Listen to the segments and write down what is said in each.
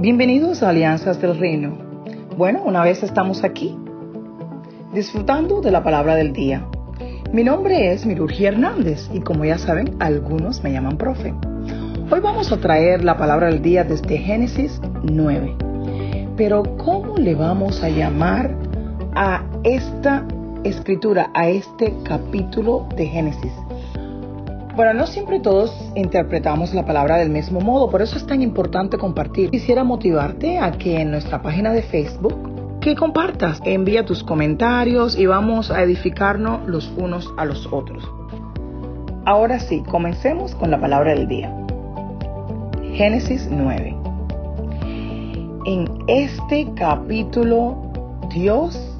Bienvenidos a Alianzas del Reino. Bueno, una vez estamos aquí, disfrutando de la palabra del día. Mi nombre es Mirurgia Hernández y como ya saben, algunos me llaman profe. Hoy vamos a traer la palabra del día desde Génesis 9. Pero ¿cómo le vamos a llamar a esta escritura, a este capítulo de Génesis? Bueno, no siempre todos interpretamos la palabra del mismo modo, por eso es tan importante compartir. Quisiera motivarte a que en nuestra página de Facebook que compartas, envía tus comentarios y vamos a edificarnos los unos a los otros. Ahora sí, comencemos con la palabra del día. Génesis 9. En este capítulo, Dios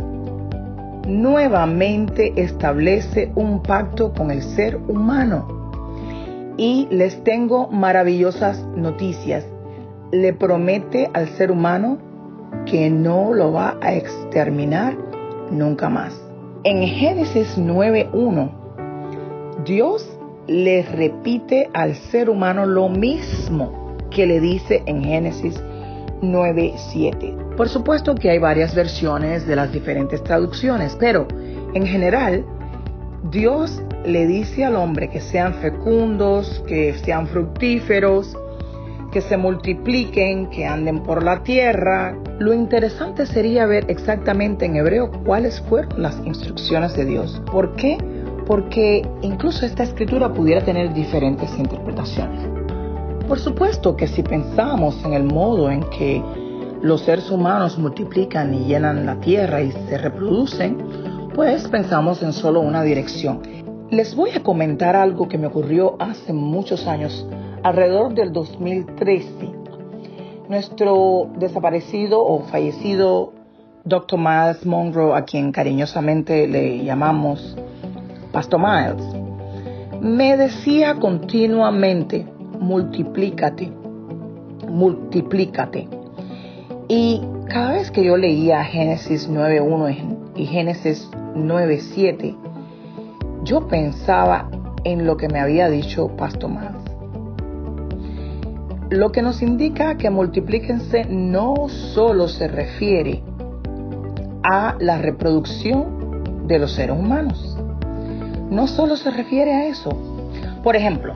nuevamente establece un pacto con el ser humano y les tengo maravillosas noticias. Le promete al ser humano que no lo va a exterminar nunca más. En Génesis 9.1, Dios le repite al ser humano lo mismo que le dice en Génesis 9.7. Por supuesto que hay varias versiones de las diferentes traducciones, pero en general Dios le dice al hombre que sean fecundos, que sean fructíferos, que se multipliquen, que anden por la tierra. Lo interesante sería ver exactamente en hebreo cuáles fueron las instrucciones de Dios. ¿Por qué? Porque incluso esta escritura pudiera tener diferentes interpretaciones. Por supuesto que si pensamos en el modo en que los seres humanos multiplican y llenan la tierra y se reproducen, pues pensamos en solo una dirección. Les voy a comentar algo que me ocurrió hace muchos años, alrededor del 2013. Nuestro desaparecido o fallecido Dr. Miles Monroe, a quien cariñosamente le llamamos Pastor Miles, me decía continuamente, multiplícate, multiplícate. Y cada vez que yo leía Génesis 9.1 y Génesis 9.7, yo pensaba en lo que me había dicho Pastor Más. Lo que nos indica que multiplíquense no solo se refiere a la reproducción de los seres humanos. No solo se refiere a eso. Por ejemplo,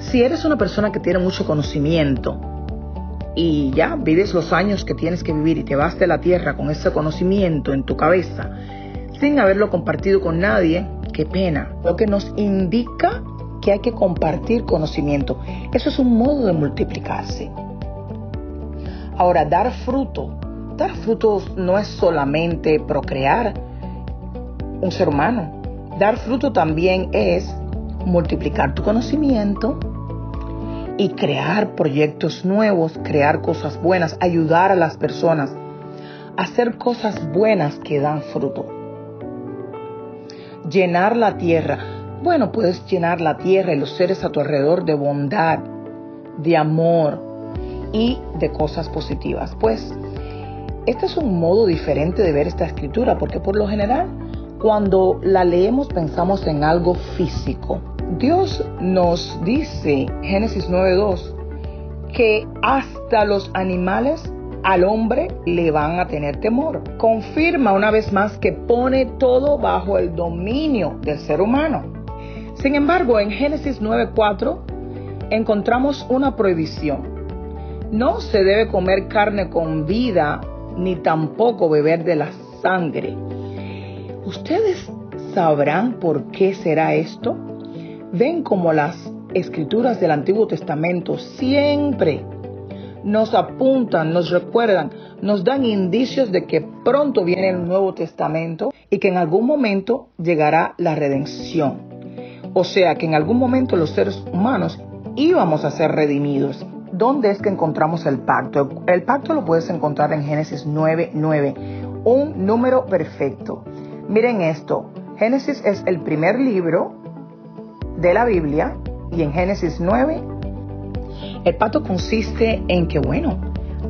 si eres una persona que tiene mucho conocimiento y ya vives los años que tienes que vivir y te vas de la tierra con ese conocimiento en tu cabeza, sin haberlo compartido con nadie, qué pena. Lo que nos indica que hay que compartir conocimiento. Eso es un modo de multiplicarse. Ahora, dar fruto. Dar frutos no es solamente procrear un ser humano. Dar fruto también es multiplicar tu conocimiento y crear proyectos nuevos, crear cosas buenas, ayudar a las personas, hacer cosas buenas que dan fruto llenar la tierra. Bueno, puedes llenar la tierra y los seres a tu alrededor de bondad, de amor y de cosas positivas. Pues este es un modo diferente de ver esta escritura, porque por lo general cuando la leemos pensamos en algo físico. Dios nos dice, Génesis 9.2, que hasta los animales al hombre le van a tener temor. Confirma una vez más que pone todo bajo el dominio del ser humano. Sin embargo, en Génesis 9:4 encontramos una prohibición. No se debe comer carne con vida ni tampoco beber de la sangre. ¿Ustedes sabrán por qué será esto? Ven como las escrituras del Antiguo Testamento siempre nos apuntan, nos recuerdan, nos dan indicios de que pronto viene el Nuevo Testamento y que en algún momento llegará la redención. O sea que en algún momento los seres humanos íbamos a ser redimidos. ¿Dónde es que encontramos el pacto? El pacto lo puedes encontrar en Génesis 9:9, un número perfecto. Miren esto, Génesis es el primer libro de la Biblia y en Génesis 9 el pacto consiste en que, bueno,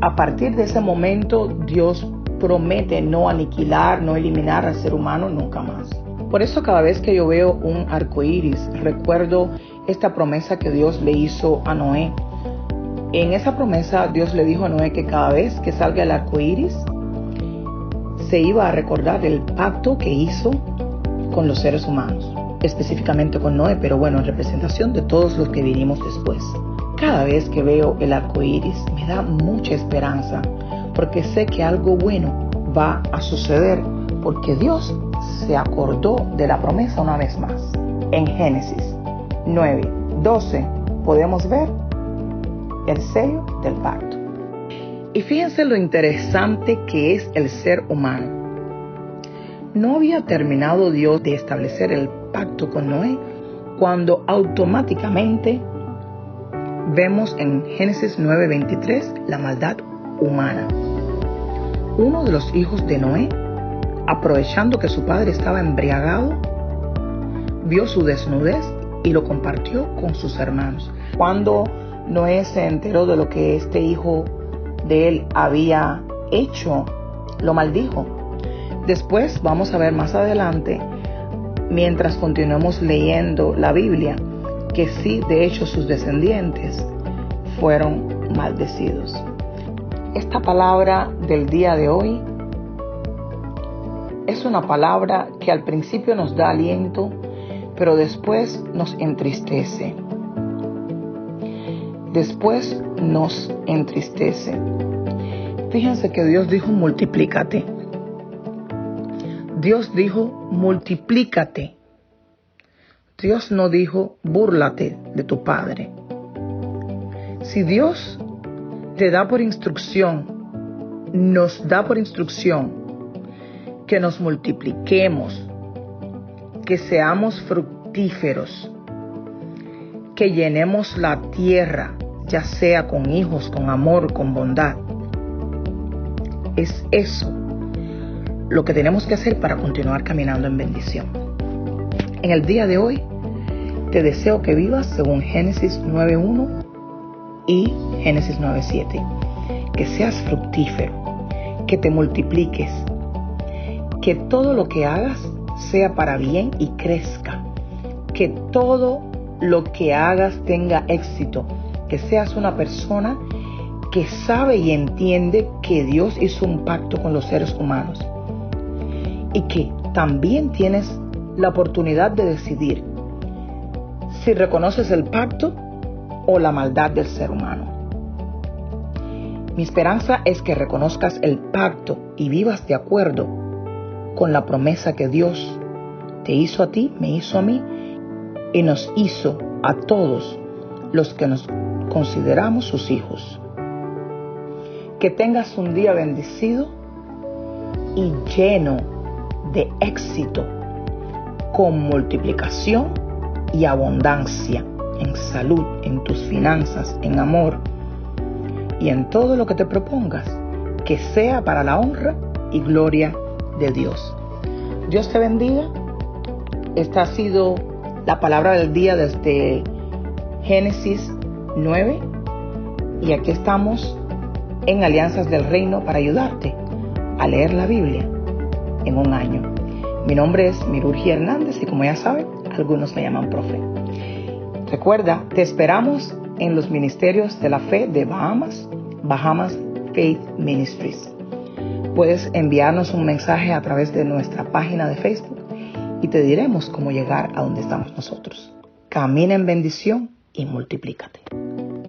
a partir de ese momento Dios promete no aniquilar, no eliminar al ser humano nunca más. Por eso cada vez que yo veo un arco iris, recuerdo esta promesa que Dios le hizo a Noé. En esa promesa Dios le dijo a Noé que cada vez que salga el arco iris, se iba a recordar el pacto que hizo con los seres humanos, específicamente con Noé, pero bueno, en representación de todos los que vinimos después. Cada vez que veo el arco iris me da mucha esperanza, porque sé que algo bueno va a suceder, porque Dios se acordó de la promesa una vez más. En Génesis 9, 12 podemos ver el sello del pacto. Y fíjense lo interesante que es el ser humano. No había terminado Dios de establecer el pacto con Noé cuando automáticamente vemos en Génesis 9:23 la maldad humana. Uno de los hijos de Noé, aprovechando que su padre estaba embriagado, vio su desnudez y lo compartió con sus hermanos. Cuando Noé se enteró de lo que este hijo de él había hecho, lo maldijo. Después vamos a ver más adelante, mientras continuemos leyendo la Biblia, que sí, de hecho, sus descendientes fueron maldecidos. Esta palabra del día de hoy es una palabra que al principio nos da aliento, pero después nos entristece después nos entristece. Fíjense que Dios dijo multiplícate. Dios dijo multiplícate. Dios no dijo búrlate de tu Padre. Si Dios te da por instrucción, nos da por instrucción que nos multipliquemos, que seamos fructíferos, que llenemos la tierra, ya sea con hijos, con amor, con bondad. Es eso lo que tenemos que hacer para continuar caminando en bendición. En el día de hoy, te deseo que vivas según Génesis 9.1 y Génesis 9.7. Que seas fructífero, que te multipliques, que todo lo que hagas sea para bien y crezca, que todo lo que hagas tenga éxito, que seas una persona que sabe y entiende que Dios hizo un pacto con los seres humanos y que también tienes la oportunidad de decidir si reconoces el pacto o la maldad del ser humano. Mi esperanza es que reconozcas el pacto y vivas de acuerdo con la promesa que Dios te hizo a ti, me hizo a mí y nos hizo a todos los que nos consideramos sus hijos. Que tengas un día bendecido y lleno de éxito, con multiplicación y abundancia en salud, en tus finanzas, en amor y en todo lo que te propongas, que sea para la honra y gloria de Dios. Dios te bendiga. Esta ha sido la palabra del día desde Génesis 9 y aquí estamos en Alianzas del Reino para ayudarte a leer la Biblia en un año. Mi nombre es Mirurgi Hernández y como ya saben, algunos me llaman profe. Recuerda, te esperamos en los ministerios de la fe de Bahamas, Bahamas Faith Ministries. Puedes enviarnos un mensaje a través de nuestra página de Facebook y te diremos cómo llegar a donde estamos nosotros. Camina en bendición y multiplícate.